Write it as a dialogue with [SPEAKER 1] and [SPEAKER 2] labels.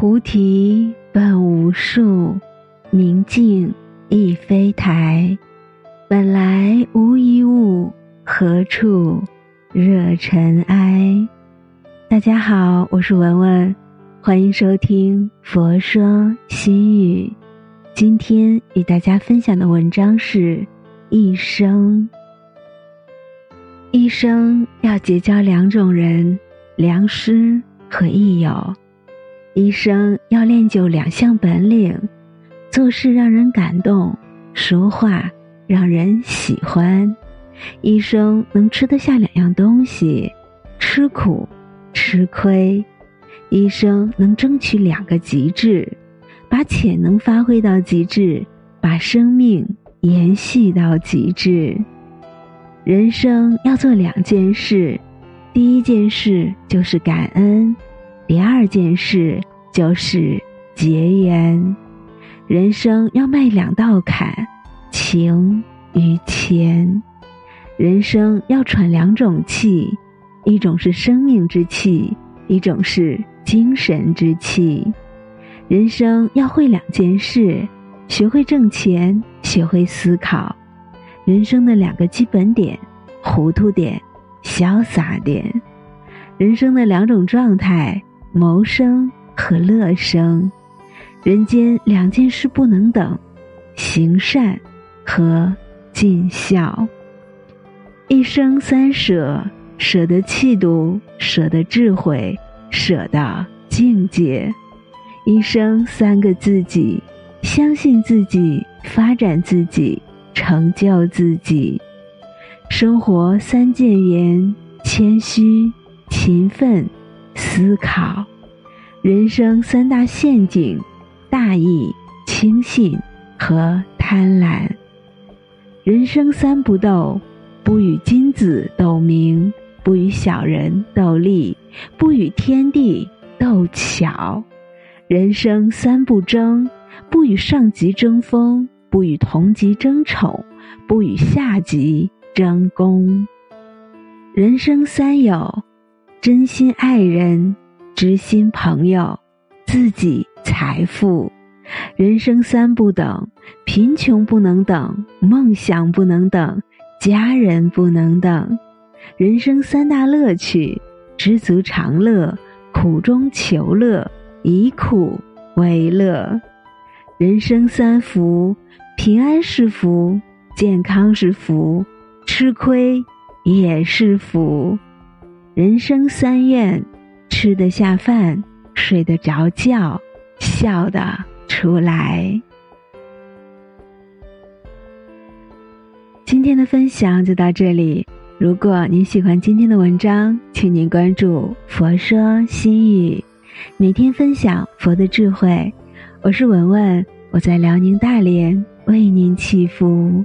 [SPEAKER 1] 菩提本无树，明镜亦非台。本来无一物，何处惹尘埃？大家好，我是文文，欢迎收听《佛说心语》。今天与大家分享的文章是：一生，一生要结交两种人，良师和益友。一生要练就两项本领：做事让人感动，说话让人喜欢。一生能吃得下两样东西：吃苦、吃亏。一生能争取两个极致：把潜能发挥到极致，把生命延续到极致。人生要做两件事，第一件事就是感恩。第二件事就是结缘，人生要迈两道坎，情与钱。人生要喘两种气，一种是生命之气，一种是精神之气。人生要会两件事，学会挣钱，学会思考。人生的两个基本点：糊涂点，潇洒点。人生的两种状态。谋生和乐生，人间两件事不能等：行善和尽孝。一生三舍：舍得气度，舍得智慧，舍得境界。一生三个自己：相信自己，发展自己，成就自己。生活三谏言：谦虚、勤奋。思考，人生三大陷阱：大意、轻信和贪婪。人生三不斗：不与金子斗名，不与小人斗利，不与天地斗巧。人生三不争：不与上级争锋，不与同级争宠，不与下级争功。人生三有。真心爱人，知心朋友，自己财富，人生三不等：贫穷不能等，梦想不能等，家人不能等。人生三大乐趣：知足常乐，苦中求乐，以苦为乐。人生三福：平安是福，健康是福，吃亏也是福。人生三愿：吃得下饭，睡得着觉，笑得出来。今天的分享就到这里。如果您喜欢今天的文章，请您关注“佛说心语”，每天分享佛的智慧。我是文文，我在辽宁大连为您祈福。